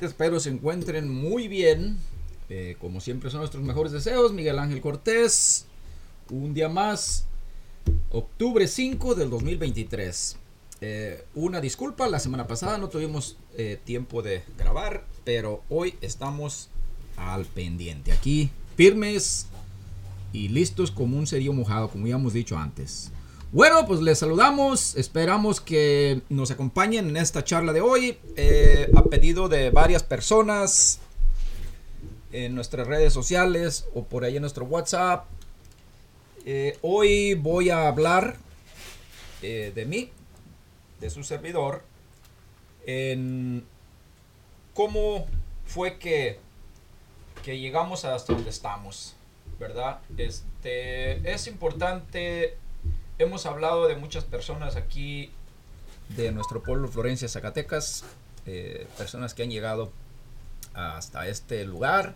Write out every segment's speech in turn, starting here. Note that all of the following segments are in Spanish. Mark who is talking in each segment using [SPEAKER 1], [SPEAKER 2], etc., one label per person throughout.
[SPEAKER 1] Espero se encuentren muy bien. Eh, como siempre son nuestros mejores deseos. Miguel Ángel Cortés. Un día más. Octubre 5 del 2023. Eh, una disculpa, la semana pasada no tuvimos eh, tiempo de grabar, pero hoy estamos al pendiente. Aquí firmes y listos como un cerillo mojado, como ya hemos dicho antes. Bueno, pues les saludamos. Esperamos que nos acompañen en esta charla de hoy. Eh, a pedido de varias personas en nuestras redes sociales o por ahí en nuestro WhatsApp. Eh, hoy voy a hablar eh, de mí, de su servidor, en cómo fue que, que llegamos hasta donde estamos, ¿verdad? Este, es importante hemos hablado de muchas personas aquí de nuestro pueblo Florencia, Zacatecas, eh, personas que han llegado hasta este lugar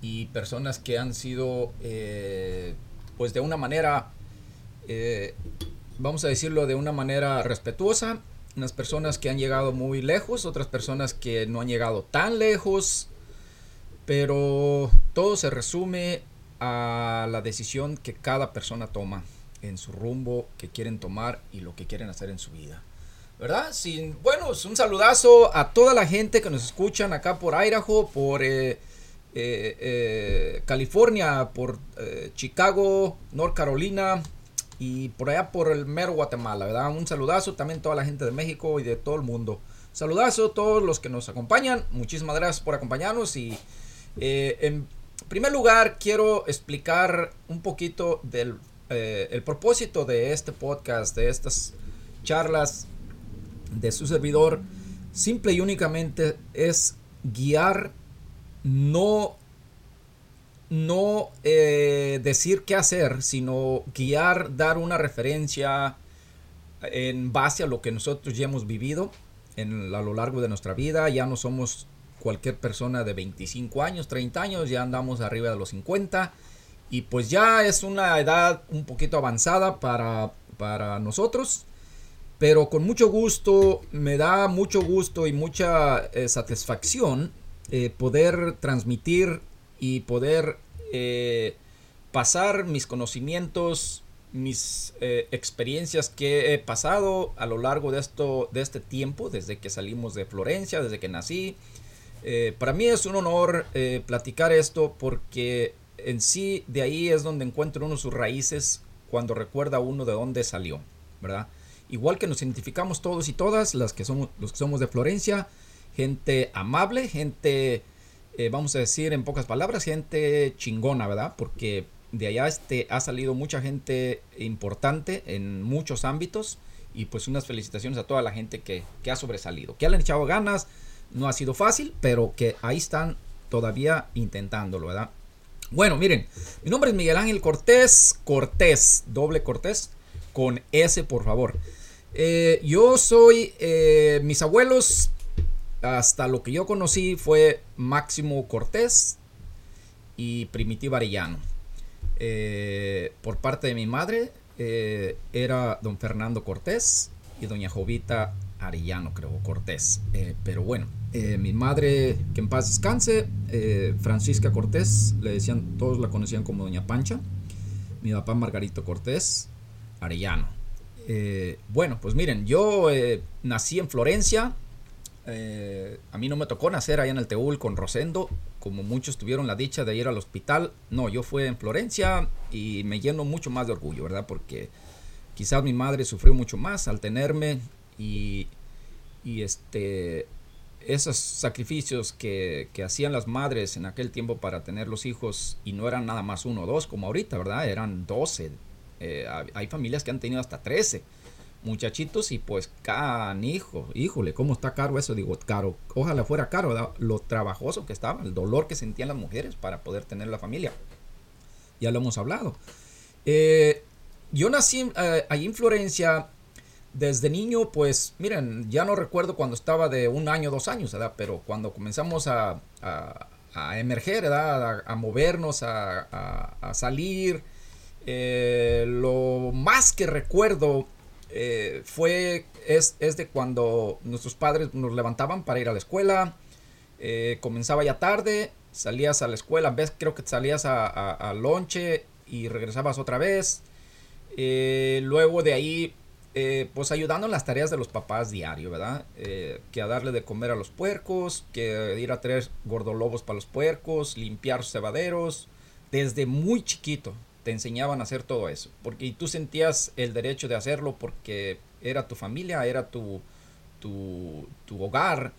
[SPEAKER 1] y personas que han sido, eh, pues de una manera, eh, vamos a decirlo de una manera respetuosa, unas personas que han llegado muy lejos, otras personas que no han llegado tan lejos, pero todo se resume a la decisión que cada persona toma en su rumbo que quieren tomar y lo que quieren hacer en su vida. ¿Verdad? Sin, bueno, es un saludazo a toda la gente que nos escuchan acá por Idaho, por eh, eh, eh, California, por Chicago, North Carolina y por allá por el mero Guatemala, ¿verdad? Un saludazo también a toda la gente de México y de todo el mundo. Saludazo a todos los que nos acompañan. Muchísimas gracias por acompañarnos y en primer lugar quiero explicar un poquito del eh, el propósito de este podcast, de estas charlas de su servidor, simple y únicamente es guiar, no, no eh, decir qué hacer, sino guiar, dar una referencia en base a lo que nosotros ya hemos vivido en, a lo largo de nuestra vida. Ya no somos cualquier persona de 25 años, 30 años, ya andamos arriba de los 50 y pues ya es una edad un poquito avanzada para, para nosotros. Pero con mucho gusto, me da mucho gusto y mucha eh, satisfacción eh, poder transmitir y poder eh, pasar mis conocimientos, mis experiencias que he pasado a lo largo de, esto, de este tiempo, desde que salimos de Florencia, desde que nací. para mí es un honor platicar esto porque en sí, de ahí es donde encuentra uno sus raíces cuando recuerda uno de dónde salió, ¿verdad? Igual que nos identificamos todos y todas, las que somos, los que somos de Florencia, gente amable, gente, eh, vamos a decir en pocas palabras, gente chingona, ¿verdad? Porque de allá este, ha salido mucha gente importante en muchos ámbitos y pues unas felicitaciones a toda la gente que, que ha sobresalido, que han echado ganas, no ha sido fácil, pero que ahí están todavía intentándolo, ¿verdad? Bueno, miren, mi nombre es Miguel Ángel Cortés, Cortés, doble Cortés, con S por favor. Eh, yo soy, eh, mis abuelos, hasta lo que yo conocí fue Máximo Cortés y Primitiva Arellano. Eh, por parte de mi madre era don Fernando Cortés y doña Jovita Arellano, creo, Cortés. Pero bueno, eh, mi madre, que en paz descanse, eh, Francisca Cortés, le decían, todos la conocían como Doña Pancha. Mi papá Margarito Cortés, Arellano. bueno, pues miren, yo nací en Florencia. a mí no me tocó nacer allá en el Teúl con Rosendo, como muchos tuvieron la dicha de ir al hospital. No, yo fui en Florencia y me lleno mucho más de orgullo, ¿verdad? Porque quizás mi madre sufrió mucho más al tenerme y, este, esos sacrificios que, hacían las madres en aquel tiempo para tener los hijos y no eran nada más uno o dos como ahorita, ¿verdad? Eran doce. Eh, hay familias que han tenido hasta trece muchachitos y pues hijo híjole, ¿cómo está caro eso? Digo, caro, ojalá fuera caro, ¿verdad? lo trabajoso que estaba, el dolor que sentían las mujeres para poder tener la familia. Ya lo hemos hablado. Eh, yo nací eh, allí en Florencia desde niño, pues, miren, ya no recuerdo cuando estaba de un año, dos años, ¿verdad? Pero cuando comenzamos a, emerger, ¿verdad? A, movernos, a, salir, eh, lo más que recuerdo eh, fue, es, es, de cuando nuestros padres nos levantaban para ir a la escuela, eh, comenzaba ya tarde, salías a la escuela, ves, creo que salías a, a, lonche y regresabas otra vez. Luego de ahí, eh, pues ayudando en las tareas de los papás diario, ¿verdad? que a darle de comer a los puercos, que ir a traer gordolobos para los puercos, limpiar cebaderos, desde muy chiquito te enseñaban a hacer todo eso. Porque tú sentías el derecho de hacerlo porque era tu familia, era tu, tu, tu hogar.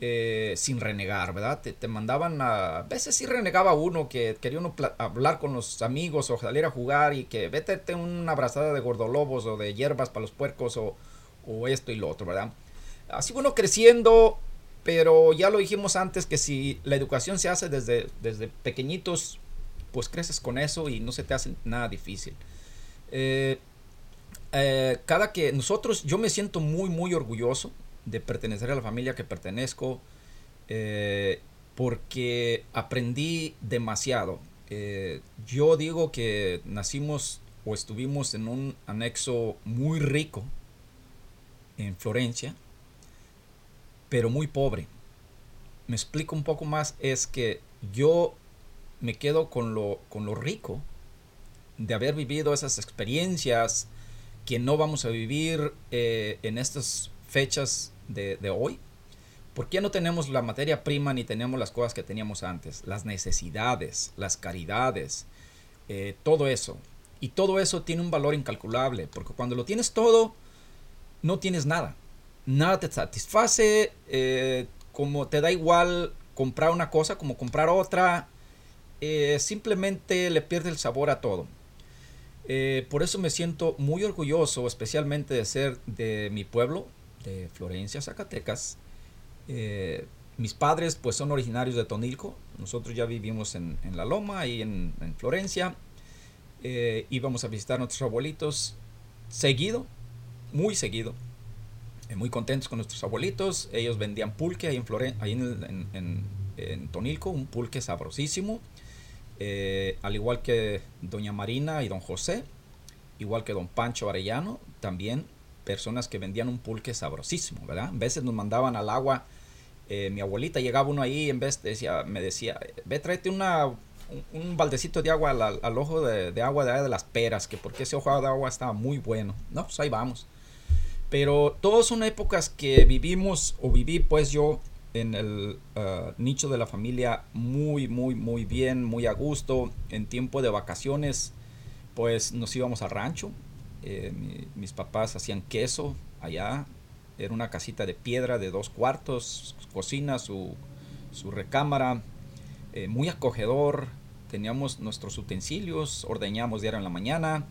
[SPEAKER 1] Eh, sin renegar, ¿verdad? Te, mandaban a... A veces sí renegaba uno que quería uno hablar con los amigos o salir a jugar y que vete una abrazada de gordolobos o de hierbas para los puercos o, o esto y lo otro, ¿verdad? Así uno creciendo, pero ya lo dijimos antes que si la educación se hace desde, desde pequeñitos, pues creces con eso y no se te hace nada difícil. Eh, eh, cada que nosotros, yo me siento muy, muy orgulloso de pertenecer a la familia que pertenezco eh, porque aprendí demasiado. yo digo que nacimos o estuvimos en un anexo muy rico en Florencia, pero muy pobre. Me explico un poco más, es que yo me quedo con lo, con lo rico de haber vivido esas experiencias que no vamos a vivir eh, en estas fechas de, hoy. ¿Por qué no tenemos la materia prima ni tenemos las cosas que teníamos antes? Las necesidades, las caridades, eh, todo eso. Y todo eso tiene un valor incalculable, porque cuando lo tienes todo, no tienes nada. Nada te satisface, eh, como te da igual comprar una cosa como comprar otra, eh, simplemente le pierde el sabor a todo. Eh, por eso me siento muy orgulloso, especialmente de ser de mi pueblo, de Florencia, Zacatecas. Eh, mis padres pues son originarios de Tonilco, nosotros ya vivimos en, La Loma y en, en Florencia. íbamos a visitar a nuestros abuelitos seguido, muy seguido. muy contentos con nuestros abuelitos. Ellos vendían pulque ahí en, Floren ahí en, en, en Tonilco, un pulque sabrosísimo. Eh, al igual que doña Marina y don José, igual que don Pancho Arellano, también personas que vendían un pulque sabrosísimo, ¿verdad? A veces nos mandaban al agua, eh, mi abuelita llegaba uno ahí, en vez decía, me decía, ve tráete una, un, baldecito de agua al, ojo de, agua de, de las peras, que porque ese ojo de agua estaba muy bueno, no, pues ahí vamos. Pero todas son épocas que vivimos o viví pues yo en el uh, nicho de la familia muy, muy, muy bien, muy a gusto. En tiempo de vacaciones, pues nos íbamos al rancho. Eh, mis papás hacían queso allá. Era una casita de piedra de dos cuartos, cocina, su, su recámara, eh, muy acogedor. Teníamos nuestros utensilios, ordeñamos diario en la mañana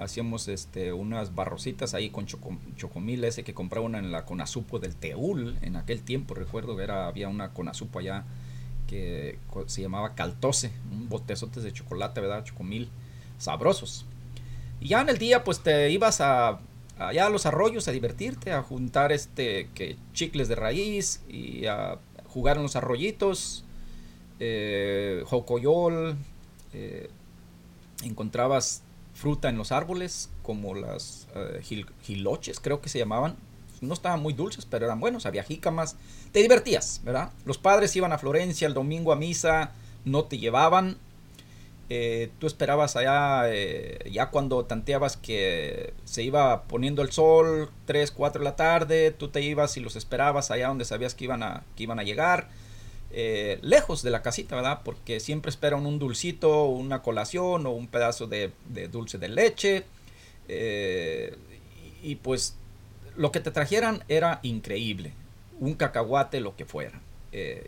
[SPEAKER 1] hacíamos este, unas barrocitas ahí con chocomil ese que compraba en la Conasupo del Teúl en aquel tiempo, recuerdo que era, había una Conasupo allá que se llamaba Caltose, un botezotes de chocolate, ¿verdad? Chocomil, sabrosos. Y ya en el día pues te ibas a, allá a los arroyos a divertirte, a juntar este que chicles de raíz y a jugar en los arroyitos, eh, jocoyol, eh, encontrabas fruta en los árboles, como las uh, giloches, creo que se llamaban. No estaban muy dulces, pero eran buenos, había jícamas. Te divertías, ¿verdad? Los padres iban a Florencia el domingo a misa, no te llevaban. Eh, tú esperabas allá, eh, ya cuando tanteabas que se iba poniendo el sol, 3, 4 de la tarde, tú te ibas y los esperabas allá donde sabías que iban a, que iban a llegar eh, lejos de la casita, ¿verdad? Porque siempre esperan un dulcito, una colación o un pedazo de, dulce de leche. Y, pues lo que te trajeran era increíble. Un cacahuate, lo que fuera.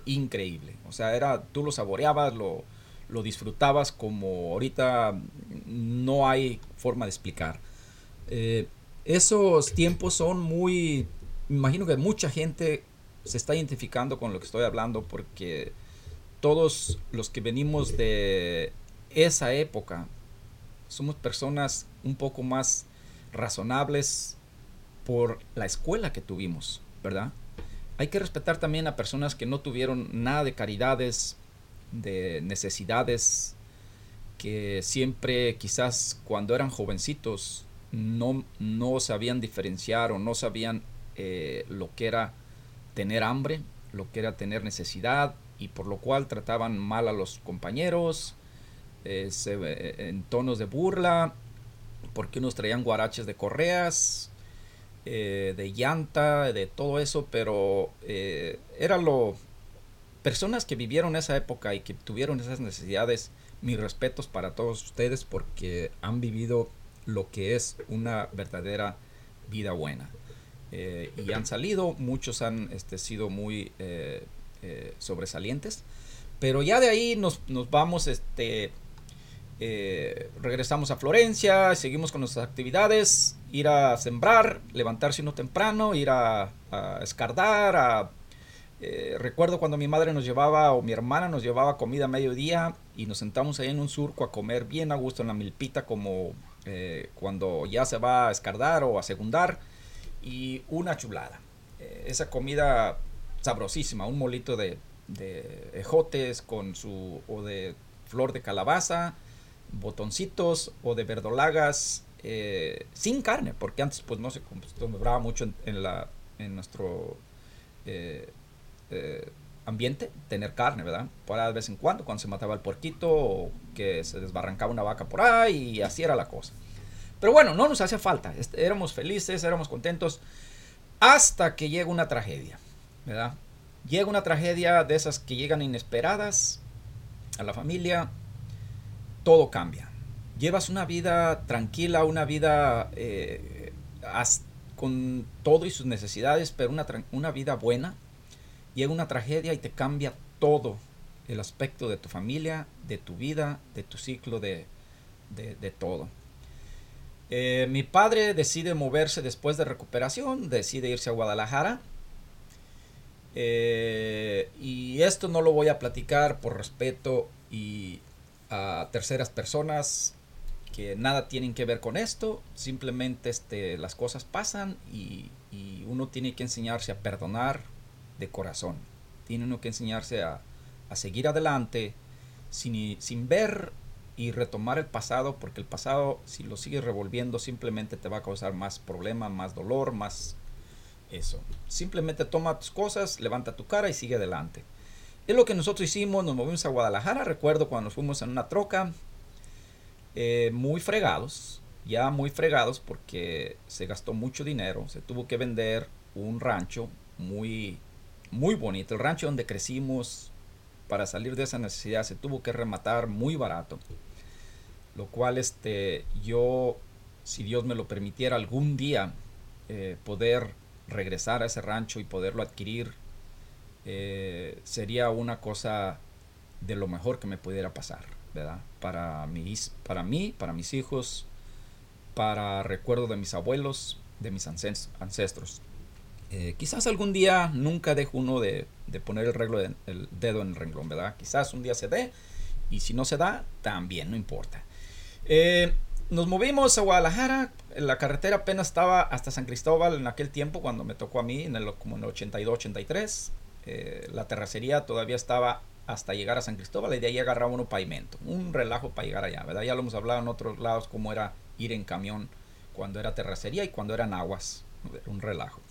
[SPEAKER 1] Increíble. O sea, era, tú lo saboreabas, lo, lo disfrutabas como ahorita no hay forma de explicar. esos tiempos son muy, imagino que mucha gente se está identificando con lo que estoy hablando porque todos los que venimos de esa época somos personas un poco más razonables por la escuela que tuvimos, ¿verdad? Hay que respetar también a personas que no tuvieron nada de caridades, de necesidades, que siempre quizás cuando eran jovencitos no, no sabían diferenciar o no sabían eh, lo que era tener hambre lo que era tener necesidad y por lo cual trataban mal a los compañeros eh, en tonos de burla, porque unos traían guaraches de correas, eh, de llanta, de todo eso, pero eh, era lo... Personas que vivieron esa época y que tuvieron esas necesidades, mis respetos para todos ustedes porque han vivido lo que es una verdadera vida buena. y han salido, muchos han este, sido muy sobresalientes, pero ya de ahí nos, vamos este, eh, regresamos a Florencia, seguimos con nuestras actividades, ir a sembrar, levantarse uno temprano, ir a, escardar, a, eh, recuerdo cuando mi madre nos llevaba o mi hermana nos llevaba comida a mediodía y nos sentamos ahí en un surco a comer bien a gusto en la milpita como eh, cuando ya se va a escardar o a segundar y una chulada. esa comida sabrosísima, un molito de, ejotes con su o de flor de calabaza, botoncitos o de verdolagas eh, sin carne, porque antes pues no se acostumbraba mucho en, la, en nuestro eh, eh, ambiente tener carne, ¿verdad? Para de vez en cuando, cuando se mataba el puerquito que se desbarrancaba una vaca por ahí y así era la cosa. Pero bueno, no nos hacía falta, éramos felices, éramos contentos hasta que llega una tragedia, ¿verdad? Llega una tragedia de esas que llegan inesperadas a la familia, todo cambia. Llevas una vida tranquila, una vida eh, con todo y sus necesidades, pero una, una vida buena. Llega una tragedia y te cambia todo el aspecto de tu familia, de tu vida, de tu ciclo de, todo. Eh, mi padre decide moverse después de recuperación, decide irse a Guadalajara. Eh, y esto no lo voy a platicar por respeto y a terceras personas que nada tienen que ver con esto, simplemente este, las cosas pasan y, uno tiene que enseñarse a perdonar de corazón, tiene uno que enseñarse a, seguir adelante sin, sin ver y retomar el pasado, porque el pasado si lo sigues revolviendo simplemente te va a causar más problema, más dolor, más eso. Simplemente toma tus cosas, levanta tu cara y sigue adelante. Es lo que nosotros hicimos, nos movimos a Guadalajara, recuerdo cuando nos fuimos en una troca, eh, muy fregados, ya muy fregados porque se gastó mucho dinero, se tuvo que vender un rancho muy, muy bonito, el rancho donde crecimos, para salir de esa necesidad se tuvo que rematar muy barato, lo cual este, yo, si Dios me lo permitiera algún día, eh, poder regresar a ese rancho y poderlo adquirir eh, sería una cosa de lo mejor que me pudiera pasar, ¿verdad? Para, mis, para mí, para mis hijos, para recuerdo de mis abuelos, de mis ancestros. Eh, quizás algún día nunca dejo uno de, poner el, reglo el dedo en el renglón, ¿verdad? Quizás un día se dé y si no se da, también, no importa. Eh, nos movimos a Guadalajara, la carretera apenas estaba hasta San Cristóbal en aquel tiempo, cuando me tocó a mí, en el, como en el 82-83. Eh, la terracería todavía estaba hasta llegar a San Cristóbal y de ahí agarraba uno pavimento. Un relajo para llegar allá, ¿verdad? Ya lo hemos hablado en otros lados cómo era ir en camión cuando era terracería y cuando eran aguas. Un relajo.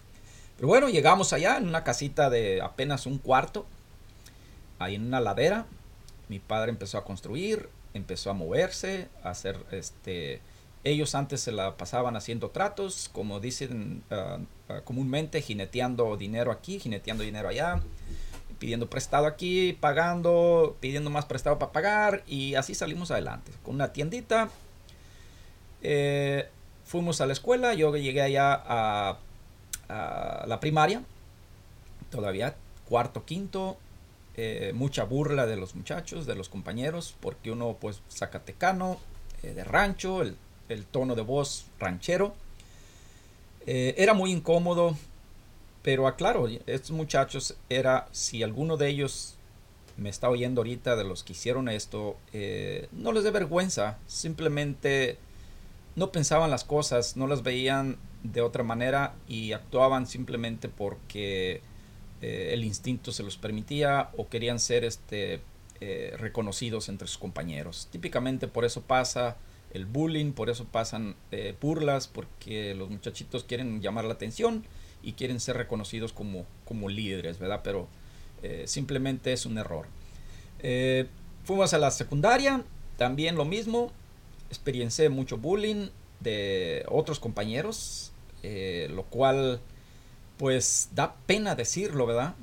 [SPEAKER 1] Pero bueno, llegamos allá en una casita de apenas un cuarto, ahí en una ladera. Mi padre empezó a construir, empezó a moverse, a hacer este ellos antes se la pasaban haciendo tratos, como dicen ah, ah, comúnmente, jineteando dinero aquí, jineteando dinero allá, pidiendo prestado aquí, pagando, pidiendo más prestado para pagar y así salimos adelante. Con una tiendita, eh, fuimos a la escuela, yo llegué allá a, la primaria, todavía cuarto, quinto, eh, mucha burla de los muchachos, de los compañeros, porque uno pues zacatecano, eh, de rancho, el el tono de voz ranchero. Eh, era muy incómodo, pero aclaro, estos muchachos era, si alguno de ellos me está oyendo ahorita de los que hicieron esto, no les dé vergüenza, simplemente no pensaban las cosas, no las veían de otra manera y actuaban simplemente porque eh, el instinto se los permitía o querían ser este, reconocidos entre sus compañeros. Típicamente por eso pasa el bullying, por eso pasan eh, burlas, porque los muchachitos quieren llamar la atención y quieren ser reconocidos como, como líderes, ¿verdad? Pero Eh, simplemente es un error. Eh, fuimos a la secundaria, también lo mismo. Experiencié mucho bullying de otros compañeros, eh, lo cual pues da pena decirlo, ¿verdad?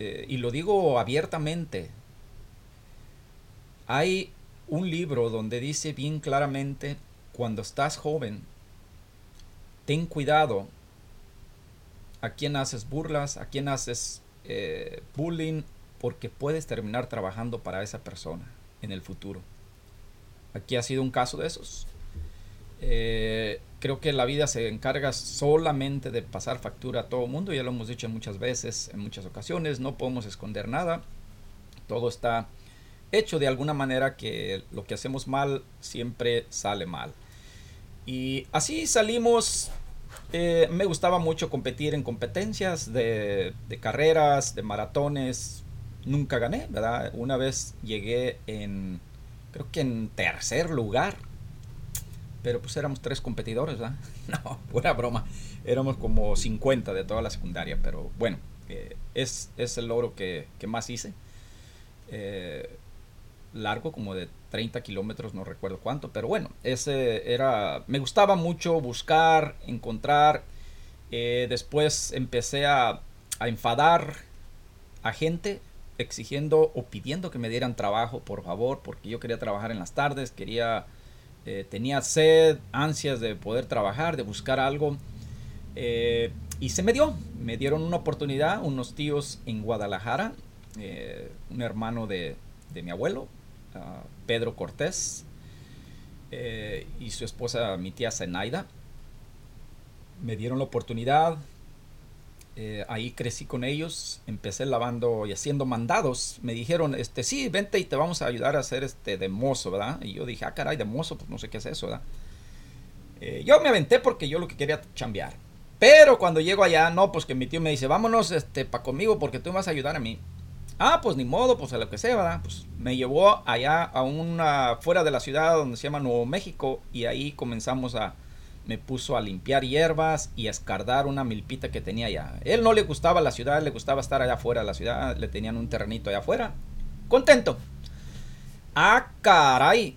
[SPEAKER 1] y lo digo abiertamente. Hay un libro donde dice bien claramente, cuando estás joven, ten cuidado a quién haces burlas, a quién haces eh, bullying, porque puedes terminar trabajando para esa persona en el futuro. Aquí ha sido un caso de esos. Eh, creo que la vida se encarga solamente de pasar factura a todo mundo, ya lo hemos dicho muchas veces, en muchas ocasiones, no podemos esconder nada, todo está hecho de alguna manera que lo que hacemos mal siempre sale mal. Y así salimos eh, me gustaba mucho competir en competencias de, carreras, de maratones. Nunca gané, ¿verdad? Una vez llegué en, creo que en tercer lugar. Pero pues éramos tres competidores, ¿verdad? No, buena broma. Éramos como 50 de toda la secundaria. Pero bueno, eh, es, es, el logro que, que más hice. Eh, largo, como de 30 kilómetros, no recuerdo cuánto, pero bueno, ese era, me gustaba mucho buscar, encontrar, eh, después empecé a, a, enfadar a gente exigiendo o pidiendo que me dieran trabajo, por favor, porque yo quería trabajar en las tardes, quería, eh, tenía sed, ansias de poder trabajar, de buscar algo, eh, y se me dio, me dieron una oportunidad, unos tíos en Guadalajara, un hermano de, de mi abuelo, Pedro Cortés eh, y su esposa, mi tía Zenaida. Me dieron la oportunidad. Eh, ahí crecí con ellos. Empecé lavando y haciendo mandados. Me dijeron, este, sí, vente y te vamos a ayudar a hacer este de mozo, ¿verdad? Y yo dije, ah, caray, de mozo, pues no sé qué es eso, ¿verdad? Eh, yo me aventé porque yo lo que quería chambear. Pero cuando llego allá, no, pues que mi tío me dice, vámonos este, para conmigo porque tú me vas a ayudar a mí. Ah, pues ni modo, pues a lo que sea, ¿verdad? Pues me llevó allá a una, fuera de la ciudad donde se llama Nuevo México y ahí comenzamos a, me puso a limpiar hierbas y a escardar una milpita que tenía allá. Él no le gustaba la ciudad, le gustaba estar allá afuera de la ciudad, le tenían un terrenito allá afuera. Contento. Ah, caray.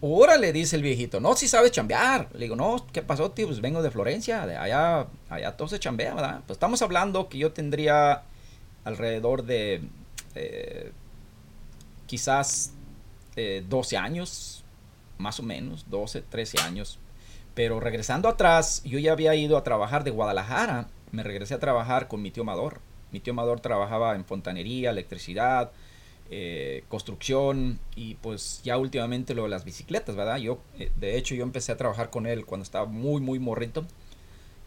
[SPEAKER 1] Órale, dice el viejito. No, si sabes chambear. Le digo, no, ¿qué pasó, tío? Pues vengo de Florencia, de allá, allá todo se chambea, ¿verdad? Pues estamos hablando que yo tendría alrededor de eh, quizás 12 eh, años, más o menos, 12, 13 años. Pero regresando atrás, yo ya había ido a trabajar de Guadalajara, me regresé a trabajar con mi tío Amador. Mi tío Amador trabajaba en fontanería, electricidad, eh, construcción y pues ya últimamente lo de las bicicletas, ¿verdad? Yo, de hecho, yo empecé a trabajar con él cuando estaba muy, muy morrito.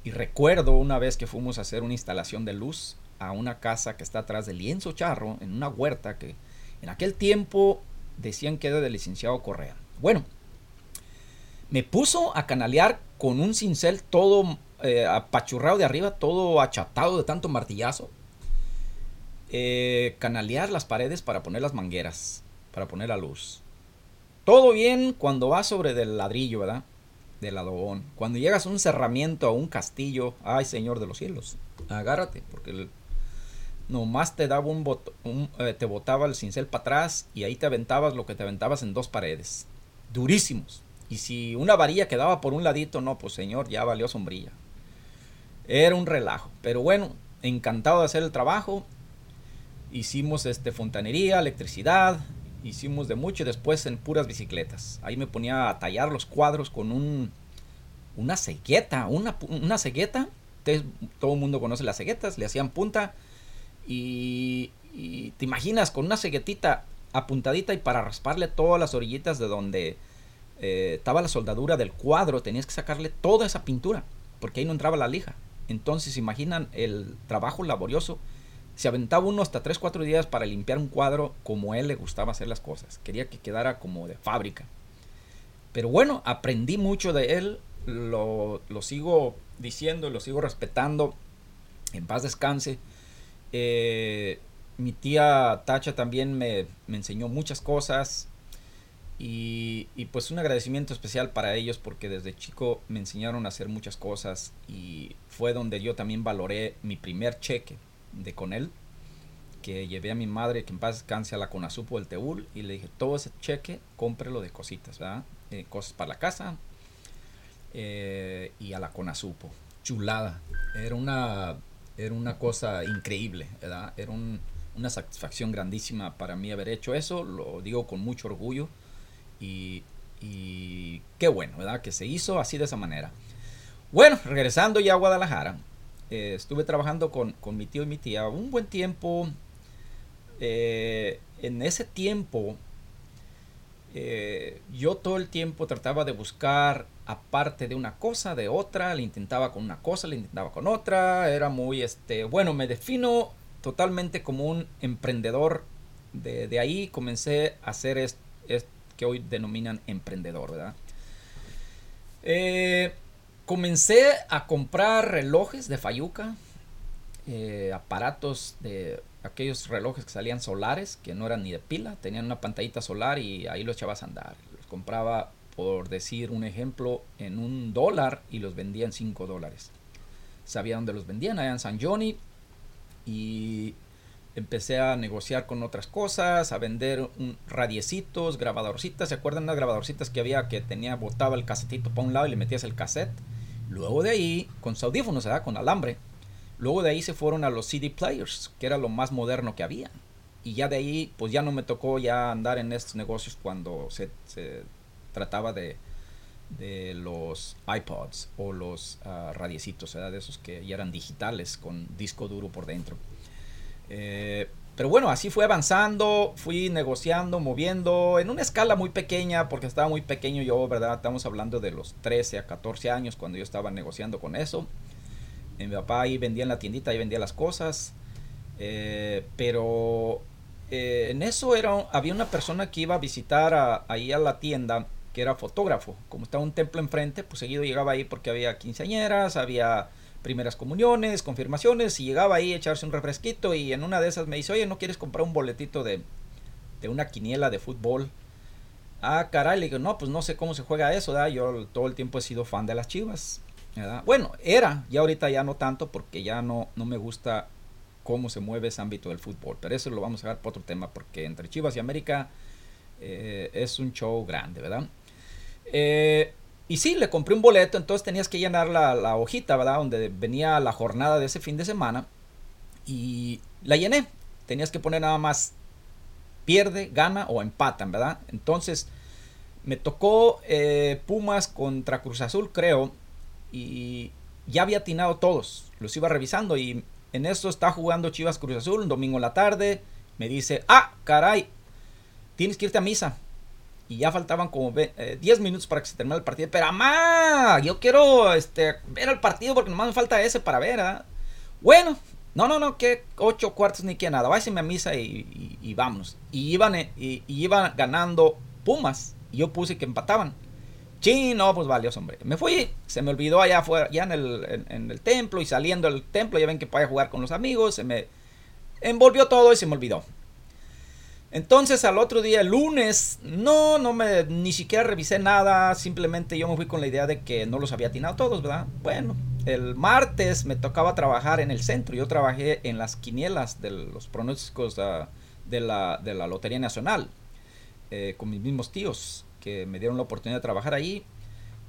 [SPEAKER 1] Y recuerdo una vez que fuimos a hacer una instalación de luz a una casa que está atrás del lienzo charro, en una huerta que en aquel tiempo decían que era del licenciado Correa. Bueno, me puso a canalear con un cincel todo eh, apachurrado de arriba, todo achatado de tanto martillazo. Eh, canalear las paredes para poner las mangueras, para poner la luz. Todo bien cuando va sobre del ladrillo, ¿verdad? Del adobón. Cuando llegas a un cerramiento, a un castillo, ay Señor de los cielos, agárrate, porque nomás te daba un, eh, te botaba el cincel para atrás y ahí te aventabas lo que te aventabas en dos paredes. Durísimos. Y si una varilla quedaba por un ladito, no, pues señor, ya valió sombrilla. Era un relajo. Pero bueno, encantado de hacer el trabajo. Hicimos este fontanería, electricidad, hicimos de mucho y después en puras bicicletas. Ahí me ponía a tallar los cuadros con un una cegueta, una, una todo el mundo conoce las ceguetas, le hacían punta y, te imaginas con una ceguetita apuntadita y para rasparle todas las orillitas de donde eh, estaba la soldadura del cuadro, tenías que sacarle toda esa pintura, porque ahí no entraba la lija. Entonces, imaginan el trabajo laborioso. Se aventaba uno hasta 3, 4 días para limpiar un cuadro como a él le gustaba hacer las cosas. Quería que quedara como de fábrica. Pero bueno, aprendí mucho de él, lo, lo sigo diciendo, lo sigo respetando. En paz descanse. Eh, mi tía Tacha también me, enseñó muchas cosas y, pues un agradecimiento especial para ellos porque desde chico me enseñaron a hacer muchas cosas y fue donde yo también valoré mi primer cheque de con él. que llevé a mi madre, que en paz descanse, a la Conasupo del Teúl, y le dije, todo ese cheque, cómprelo de cositas, ¿verdad? Eh, cosas para la casa, eh, y a la Conasupo. Chulada. Era una, era una cosa increíble, ¿verdad? Era una satisfacción grandísima para mí haber hecho eso, lo digo con mucho orgullo, y, qué bueno, ¿verdad? Que se hizo así de esa manera. Bueno, regresando ya a Guadalajara, eh, estuve trabajando con, con, mi tío y mi tía un buen tiempo. Eh, en ese tiempo, eh, yo todo el tiempo trataba de buscar, aparte de una cosa, de otra, le intentaba con una cosa, le intentaba con otra. Era muy, este, bueno, me defino totalmente como un emprendedor. De, de ahí comencé a hacer esto que hoy denominan emprendedor, ¿verdad? Eh, comencé a comprar relojes de Fayuca, eh, aparatos de aquellos relojes que salían solares, que no eran ni de pila, tenían una pantallita solar y ahí los echabas a andar. Los compraba, por decir un ejemplo, en un dólar y los vendía en cinco dólares. Sabía dónde los vendían, allá en San Johnny. Y empecé a negociar con otras cosas, a vender un, radiecitos, grabadorcitas. ¿Se acuerdan las grabadorcitas que había que tenía, botaba el casetito para un lado y le metías el cassette? Luego de ahí, con audífonos, ¿verdad? Con alambre. Luego de ahí se fueron a los CD players, que era lo más moderno que había. Y ya de ahí, pues ya no me tocó ya andar en estos negocios cuando se, trataba de, de los iPods o los uh, radiecitos, ¿verdad? De esos que ya eran digitales con disco duro por dentro. Eh, pero bueno, así fue avanzando, fui negociando, moviendo, en una escala muy pequeña, porque estaba muy pequeño yo, ¿verdad? Estamos hablando de los 13 a 14 años cuando yo estaba negociando con eso. mi papá ahí vendía en la tiendita, ahí vendía las cosas. Eh, pero eh, en eso era, había una persona que iba a visitar ahí a la tienda, que era fotógrafo. Como estaba un templo enfrente, pues seguido llegaba ahí porque había quinceañeras, había primeras comuniones, confirmaciones, y llegaba ahí a echarse un refresquito y en una de esas me dice, oye, ¿no quieres comprar un boletito de, de una quiniela de fútbol? Ah, caray, le digo, no, pues no sé cómo se juega eso, ¿verdad? Yo todo el tiempo he sido fan de las chivas, ¿verdad? Bueno, era, ya ahorita ya no tanto porque ya no, no me gusta cómo se mueve ese ámbito del fútbol, pero eso lo vamos a ver por otro tema porque entre Chivas y América eh, es un show grande, ¿verdad? Eh, y sí, le compré un boleto, entonces tenías que llenar la, hojita, ¿verdad? Donde venía la jornada de ese fin de semana. Y la llené. Tenías que poner nada más pierde, gana o empatan, ¿verdad? Entonces me tocó eh, Pumas contra Cruz Azul, creo. Y ya había atinado todos. Los iba revisando y en eso está jugando Chivas Cruz Azul, un domingo en la tarde. Me dice, ah, caray, tienes que irte a misa y ya faltaban como 10 eh, minutos para que se termine el partido. Pero mamá, yo quiero este, ver el partido porque nomás me falta ese para ver. Bueno, no, no, no, que ocho cuartos ni que nada. Váyase a misa y, y, vámonos. Y iban, eh, y, iban ganando Pumas. Y yo puse que empataban. Sí, no, pues valió, hombre. Me fui, se me olvidó allá afuera, ya en el, en, el templo y saliendo del templo, ya ven que podía jugar con los amigos, se me envolvió todo y se me olvidó. Entonces al otro día, el lunes, no, no me, ni siquiera revisé nada, simplemente yo me fui con la idea de que no los había atinado todos, ¿verdad? Bueno, el martes me tocaba trabajar en el centro, yo trabajé en las quinielas de los pronósticos de, la, de la Lotería Nacional, eh, con mis mismos tíos, que me dieron la oportunidad de trabajar ahí,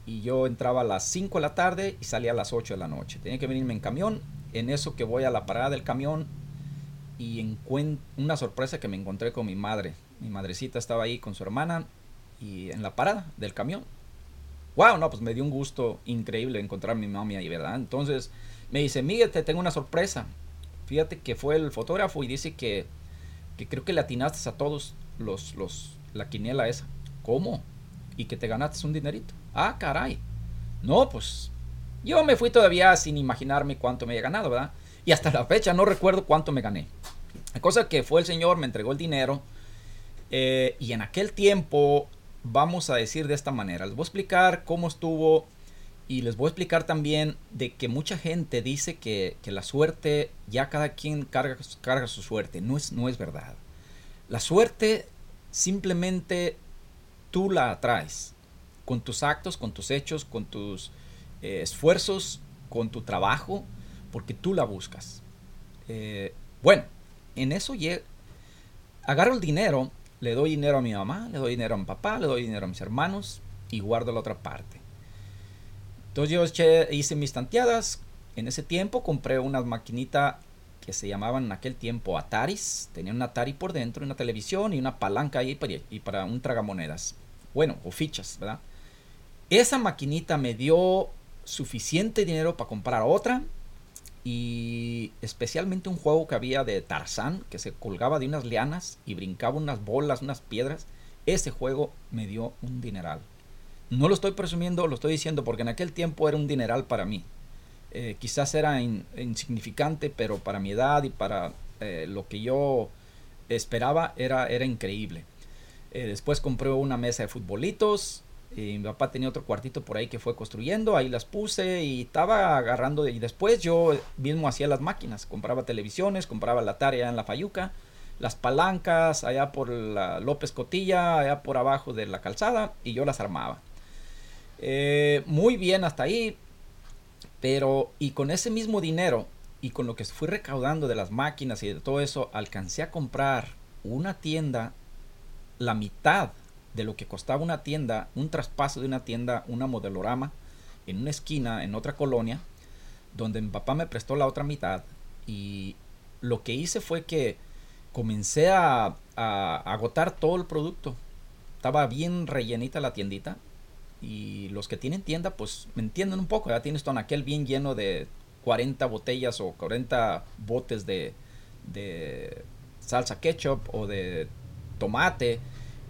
[SPEAKER 1] y yo entraba a las 5 de la tarde y salía a las 8 de la noche. Tenía que venirme en camión, en eso que voy a la parada del camión, y una sorpresa que me encontré con mi madre. Mi madrecita estaba ahí con su hermana y en la parada del camión. Wow, no, pues me dio un gusto increíble encontrar a mi mami ahí, ¿verdad? Entonces me dice, Miguel, te tengo una sorpresa. Fíjate que fue el fotógrafo y dice que, que creo que le atinaste a todos los, los, la quiniela esa. ¿Cómo? Y que te ganaste un dinerito. Ah, caray. No, pues yo me fui todavía sin imaginarme cuánto me había ganado, ¿verdad? Y hasta la fecha no recuerdo cuánto me gané. Cosa que fue el señor, me entregó el dinero. Eh, y en aquel tiempo, vamos a decir de esta manera, les voy a explicar cómo estuvo y les voy a explicar también de que mucha gente dice que, la suerte, ya cada quien carga, carga su suerte. No es, no es verdad. La suerte simplemente tú la atraes con tus actos, con tus hechos, con tus eh, esfuerzos, con tu trabajo porque tú la buscas. Eh, bueno, en eso agarro el dinero, le doy dinero a mi mamá, le doy dinero a mi papá, le doy dinero a mis hermanos y guardo la otra parte. Entonces yo hice mis tanteadas. En ese tiempo compré una maquinita que se llamaban en aquel tiempo Ataris. Tenía un Atari por dentro, una televisión y una palanca ahí y para un tragamonedas. Bueno, o fichas, ¿verdad? Esa maquinita me dio suficiente dinero para comprar otra. Y especialmente un juego que había de Tarzán, que se colgaba de unas lianas y brincaba unas bolas, unas piedras. Ese juego me dio un dineral. No lo estoy presumiendo, lo estoy diciendo porque en aquel tiempo era un dineral para mí. Eh, quizás era insignificante, pero para mi edad y para eh, lo que yo esperaba era, era increíble. Eh, después compré una mesa de futbolitos. Y mi papá tenía otro cuartito por ahí que fue construyendo. Ahí las puse y estaba agarrando. Y después yo mismo hacía las máquinas. Compraba televisiones, compraba la tarea en la Fayuca. Las palancas allá por la López Cotilla, allá por abajo de la calzada. Y yo las armaba. muy bien hasta ahí pero, y con ese mismo dinero y con lo que fui recaudando de las máquinas y de todo eso, alcancé a comprar una tienda, la mitad de lo que costaba una tienda, un traspaso de una tienda, una modelorama, en una esquina, en otra colonia, donde mi papá me prestó la otra mitad. Y lo que hice fue que comencé a, a agotar todo el producto. Estaba bien rellenita la tiendita y los que tienen tienda, pues me entienden un poco. Ya tienes ton aquel bien lleno de 40 botellas o 40 botes de, de salsa ketchup o de tomate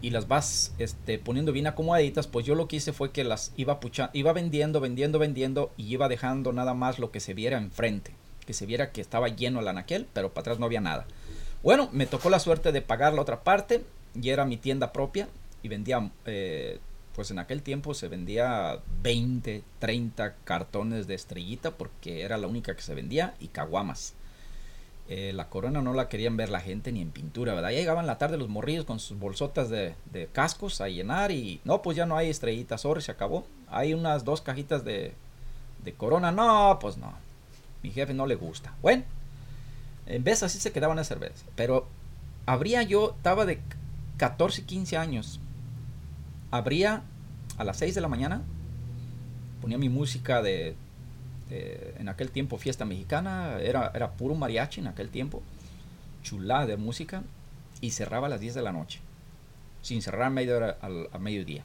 [SPEAKER 1] y las vas este, poniendo bien acomodaditas, pues yo lo que hice fue que las iba pucha, iba vendiendo, vendiendo, vendiendo y iba dejando nada más lo que se viera enfrente, que se viera que estaba lleno el anaquel, pero para atrás no había nada. Bueno, me tocó la suerte de pagar la otra parte y era mi tienda propia y vendía eh, pues en aquel tiempo se vendía 20, 30 cartones de estrellita porque era la única que se vendía y caguamas. Eh, la corona no la querían ver la gente ni en pintura, ¿verdad? Ya llegaban la tarde los morrillos con sus bolsotas de, cascos a llenar y no, pues ya no hay estrellitas, sorry, se acabó. Hay unas dos cajitas de, de corona, no, pues no. Mi jefe no le gusta. Bueno, en vez así se quedaban las cervezas. Pero habría yo, estaba de 14, 15 años abría a las 6 de la mañana, ponía mi música de, en aquel tiempo fiesta mexicana, era, era puro mariachi en aquel tiempo, chulada de música, y cerraba a las 10 de la noche, sin cerrar medio al, a mediodía.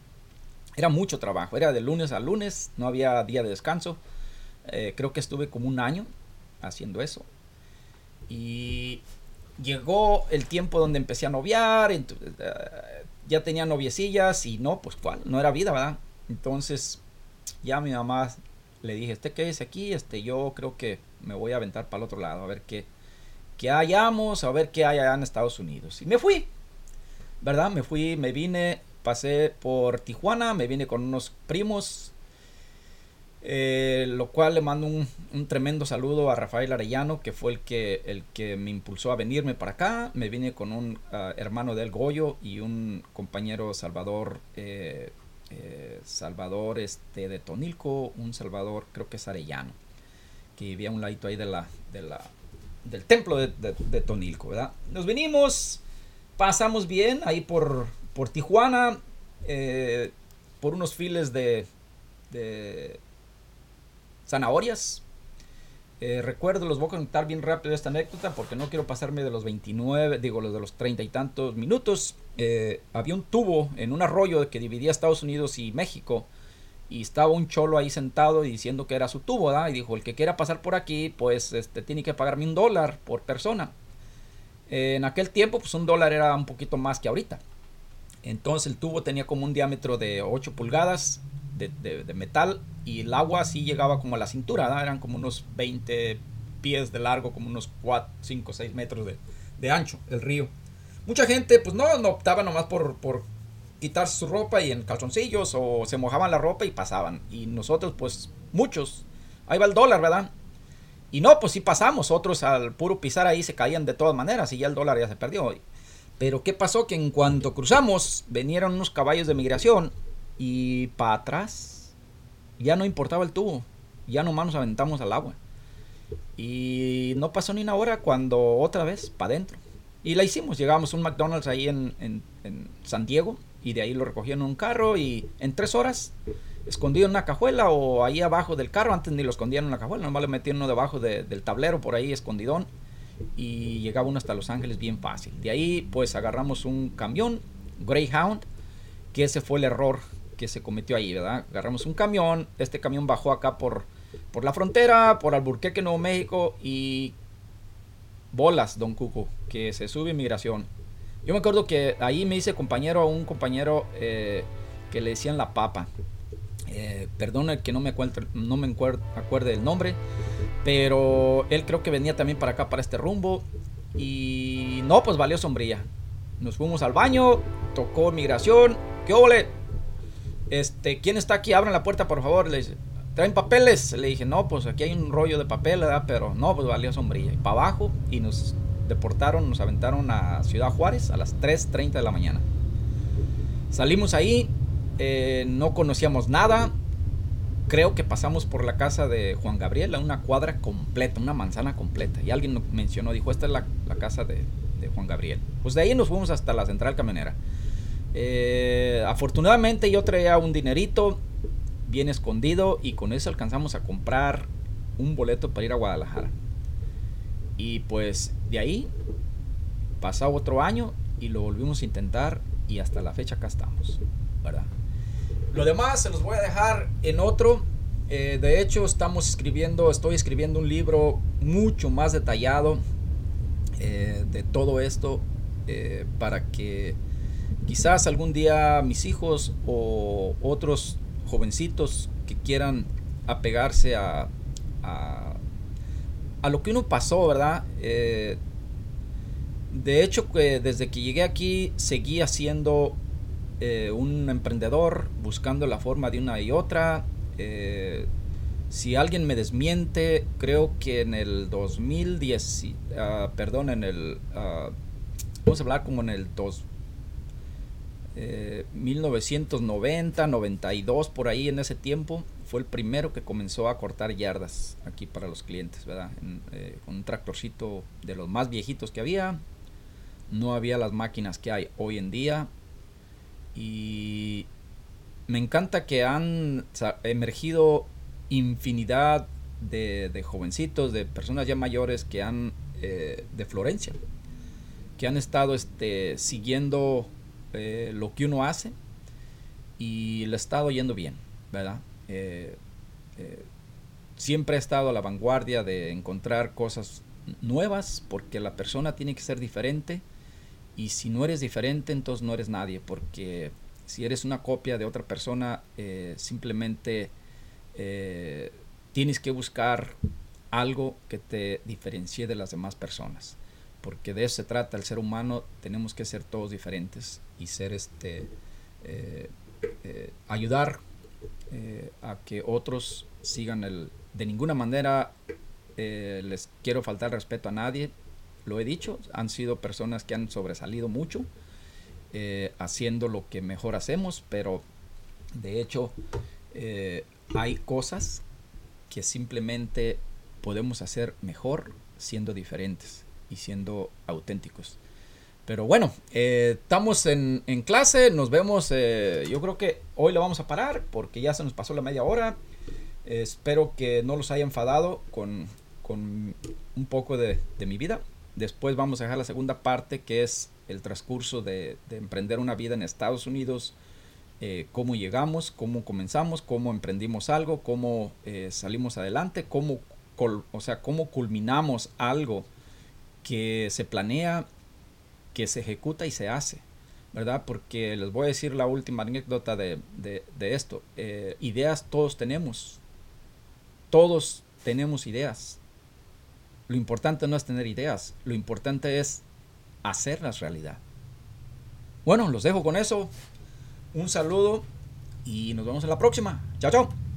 [SPEAKER 1] Era mucho trabajo, era de lunes a lunes, no había día de descanso. Eh, creo que estuve como un año haciendo eso. Y llegó el tiempo donde empecé a noviar, eh, ya tenía noviecillas y no, pues cuál, no era vida, ¿verdad? Entonces ya mi mamá le dije, este qué es aquí, este yo creo que me voy a aventar para el otro lado, a ver qué, qué hayamos, a ver qué hay allá en Estados Unidos. Y me fui, ¿verdad? Me fui, me vine, pasé por Tijuana, me vine con unos primos eh, lo cual le mando un, tremendo saludo a Rafael Arellano, que fue el que, el que me impulsó a venirme para acá. Me vine con un ah, hermano del Goyo y un compañero Salvador, eh, eh, Salvador este, de Tonilco, un Salvador creo que es Arellano, que vivía un ladito ahí de la, de la, del templo de, de, Tonilco, ¿verdad? Nos venimos, pasamos bien ahí por, por Tijuana, por unos files de zanahorias. Eh, recuerdo, los voy a contar bien rápido esta anécdota porque no quiero pasarme de los 29, digo, los de los 30 y tantos minutos. Eh, había un tubo en un arroyo que dividía Estados Unidos y México y estaba un cholo ahí sentado y diciendo que era su tubo, ¿verdad? Y dijo, el que quiera pasar por aquí, pues este, tiene que pagarme un dólar por persona. En aquel tiempo, pues un dólar era un poquito más que ahorita. Entonces el tubo tenía como un diámetro de 8 pulgadas de, metal y el agua sí llegaba como a la cintura, eran como unos 20 pies de largo, como unos 4, 5, 6 metros de, ancho el río. Mucha gente pues no, no optaba nomás por, por quitarse su ropa y en calzoncillos o se mojaban la ropa y pasaban. Y nosotros pues muchos, ahí va el dólar, ¿verdad? Y no, pues sí pasamos, otros al puro pisar ahí se caían de todas maneras y ya el dólar ya se perdió. Pero ¿qué pasó? Que en cuanto cruzamos, vinieron unos caballos de migración y para atrás ya no importaba el tubo, ya nomás nos aventamos al agua. Y no pasó ni una hora cuando otra vez para adentro, Y la hicimos, llegamos a un McDonald's ahí en, en, San Diego y de ahí lo recogían en un carro y en tres horas escondido en una cajuela o ahí abajo del carro, antes ni lo escondían en una cajuela, nomás le metían uno debajo de, del tablero por ahí escondidón y llegaba uno hasta Los Ángeles bien fácil. De ahí pues agarramos un camión, Greyhound, que ese fue el error que se cometió ahí, ¿verdad? Agarramos un camión, este camión bajó acá por, por la frontera, por Alburquerque, Nuevo México y bolas, Don Cuco, que se sube inmigración. Yo me acuerdo que ahí me hice compañero a un compañero eh, que le decían la papa. Eh, perdone que no me, acuerdo, no me acuerde el nombre, pero él creo que venía también para acá, para este rumbo. Y no, pues valió sombrilla. Nos fuimos al baño, tocó migración. ¿Qué óvole? Este, ¿quién está aquí? Abran la puerta, por favor. Le dice, ¿traen papeles? Le dije, no, pues aquí hay un rollo de papel. Pero no, pues valió sombrilla. Y para abajo y nos deportaron, nos aventaron a Ciudad Juárez a las 3.30 de la mañana. Salimos ahí, eh, no conocíamos nada. Creo que pasamos por la casa de Juan Gabriel, a una cuadra completa, una manzana completa. Y alguien mencionó, dijo, esta es la, casa de, Juan Gabriel. Pues de ahí nos fuimos hasta la central camionera. Eh, afortunadamente yo traía un dinerito bien escondido y con eso alcanzamos a comprar un boleto para ir a Guadalajara. Y pues de ahí pasaba otro año y lo volvimos a intentar y hasta la fecha acá estamos, ¿verdad? Lo demás se los voy a dejar en otro. Eh, de hecho, estamos escribiendo, estoy escribiendo un libro mucho más detallado eh, de todo esto para que quizás algún día mis hijos o otros jovencitos que quieran apegarse a, a, lo que uno pasó, ¿verdad? de hecho, desde que llegué aquí seguí haciendo eh, un emprendedor buscando la forma de una y otra. Eh, si alguien me desmiente, creo que en el 2010, ah, perdón, en el, uh, vamos a hablar como en el dos, 1990, eh, 92, por ahí en ese tiempo, fue el primero que comenzó a cortar yardas aquí para los clientes, ¿verdad? con un tractorcito de los más viejitos que había. No había las máquinas que hay hoy en día y me encanta que han emergido infinidad de, jovencitos, de personas ya mayores que han, eh, de Florencia, que han estado este, siguiendo eh, lo que uno hace y le ha estado yendo bien, ¿verdad? Eh, siempre he estado a la vanguardia de encontrar cosas nuevas porque la persona tiene que ser diferente y si no eres diferente, entonces no eres nadie, porque si eres una copia de otra persona, eh, simplemente eh, tienes que buscar algo que te diferencie de las demás personas. Porque de eso se trata el ser humano, tenemos que ser todos diferentes y ser este eh, ayudar a que otros sigan el de ninguna manera les quiero faltar respeto a nadie. Lo he dicho, han sido personas que han sobresalido mucho eh, haciendo lo que mejor hacemos, pero de hecho eh, hay cosas que simplemente podemos hacer mejor siendo diferentes y siendo auténticos. Pero bueno, eh, estamos en, clase, nos vemos, yo creo que hoy lo vamos a parar porque ya se nos pasó la media hora. espero que no los haya enfadado con, un poco de mi vida. Después vamos a dejar la segunda parte que es el transcurso de, emprender una vida en Estados Unidos, eh, cómo llegamos, cómo comenzamos, cómo emprendimos algo, cómo eh, salimos adelante, cómo, o sea, cómo culminamos algo que se planea, que se ejecuta y se hace, ¿verdad? Porque les voy a decir la última anécdota de, esto. Eh, ideas todos tenemos, todos tenemos ideas, lo importante no es tener ideas, lo importante es hacerlas realidad. Bueno, los dejo con eso. Un saludo y nos vemos en la próxima. Chao, chao.